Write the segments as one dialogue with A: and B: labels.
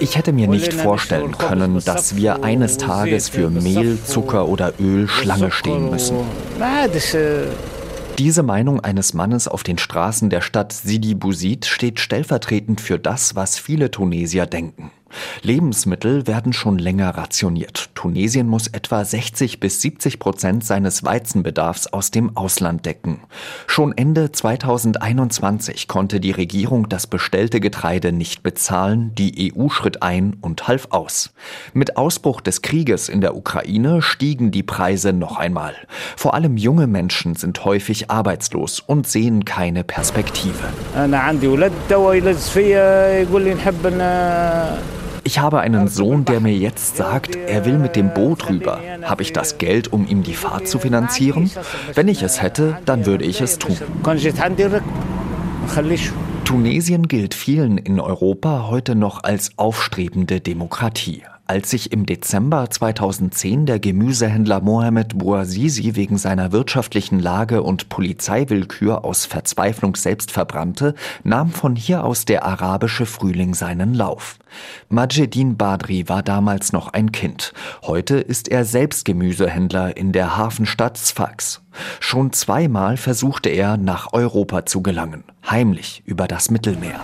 A: Ich hätte mir nicht vorstellen können, dass wir eines Tages für Mehl, Zucker oder Öl Schlange stehen müssen. Diese Meinung eines Mannes auf den Straßen der Stadt Sidi Bouzid steht stellvertretend für das, was viele Tunesier denken. Lebensmittel werden schon länger rationiert. Tunesien muss etwa 60 bis 70 Prozent seines Weizenbedarfs aus dem Ausland decken. Schon Ende 2021 konnte die Regierung das bestellte Getreide nicht bezahlen, die EU schritt ein und half aus. Mit Ausbruch des Krieges in der Ukraine stiegen die Preise noch einmal. Vor allem junge Menschen sind häufig arbeitslos und sehen keine Perspektive. Ich habe einen Sohn, der mir jetzt sagt, er will mit dem Boot rüber. Habe ich das Geld, um ihm die Fahrt zu finanzieren? Wenn ich es hätte, dann würde ich es tun. Tunesien gilt vielen in Europa heute noch als aufstrebende Demokratie. Als sich im Dezember 2010 der Gemüsehändler Mohamed Bouazizi wegen seiner wirtschaftlichen Lage und Polizeiwillkür aus Verzweiflung selbst verbrannte, nahm von hier aus der arabische Frühling seinen Lauf. Majedin Badri war damals noch ein Kind. Heute ist er selbst Gemüsehändler in der Hafenstadt Sfax. Schon zweimal versuchte er, nach Europa zu gelangen, heimlich über das Mittelmeer.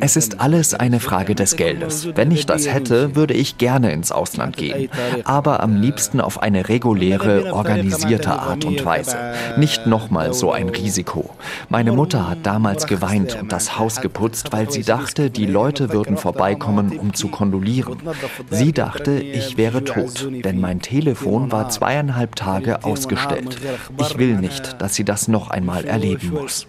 A: Es ist alles eine Frage des Geldes. Wenn ich das hätte, würde ich gerne ins Ausland gehen. Aber am liebsten auf eine reguläre, organisierte Art und Weise. Nicht nochmal so ein Risiko. Meine Mutter hat damals geweint und das Haus geputzt, weil sie dachte, die Leute würden vorbeikommen, um zu kondolieren. Sie dachte, ich wäre tot, denn mein Telefon war zweieinhalb Tage ausgestellt. Ich will nicht, dass sie das noch einmal erleben muss.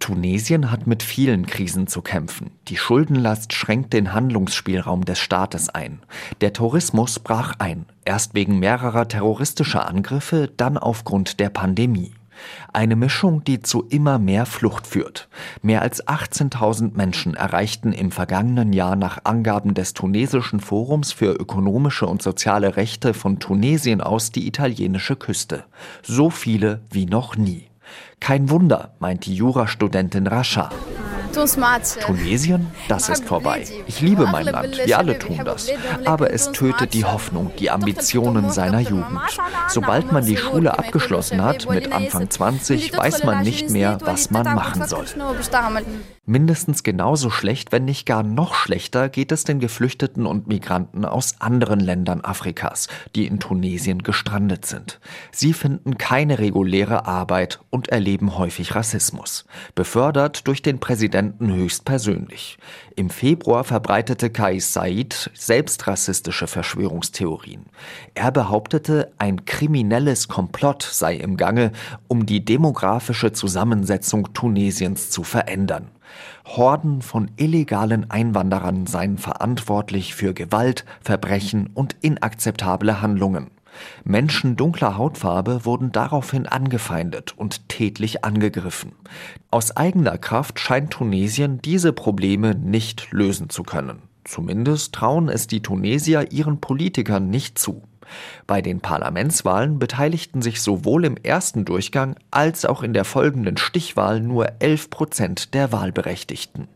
A: Tunesien hat mit vielen Krisen zu kämpfen. Die Schuldenlast schränkt den Handlungsspielraum des Staates ein. Der Tourismus brach ein, erst wegen mehrerer terroristischer Angriffe, dann aufgrund der Pandemie. Eine Mischung, die zu immer mehr Flucht führt. Mehr als 18.000 Menschen erreichten im vergangenen Jahr nach Angaben des tunesischen Forums für ökonomische und soziale Rechte von Tunesien aus die italienische Küste. So viele wie noch nie. Kein Wunder, meint die Jurastudentin Rasha. Tunesien, das ist vorbei. Ich liebe mein Land, wir alle tun das. Aber es tötet die Hoffnung, die Ambitionen seiner Jugend. Sobald man die Schule abgeschlossen hat, mit Anfang 20, weiß man nicht mehr, was man machen soll. Mindestens genauso schlecht, wenn nicht gar noch schlechter, geht es den Geflüchteten und Migranten aus anderen Ländern Afrikas, die in Tunesien gestrandet sind. Sie finden keine reguläre Arbeit und erleben häufig Rassismus, befördert durch den Präsidenten höchstpersönlich. Im Februar verbreitete Kais Said selbst rassistische Verschwörungstheorien. Er behauptete, ein kriminelles Komplott sei im Gange, um die demografische Zusammensetzung Tunesiens zu verändern. Horden von illegalen Einwanderern seien verantwortlich für Gewalt, Verbrechen und inakzeptable Handlungen. Menschen dunkler Hautfarbe wurden daraufhin angefeindet und tätlich angegriffen. Aus eigener Kraft scheint Tunesien diese Probleme nicht lösen zu können. Zumindest trauen es die Tunesier ihren Politikern nicht zu. Bei den Parlamentswahlen beteiligten sich sowohl im ersten Durchgang als auch in der folgenden Stichwahl nur 11 Prozent der Wahlberechtigten.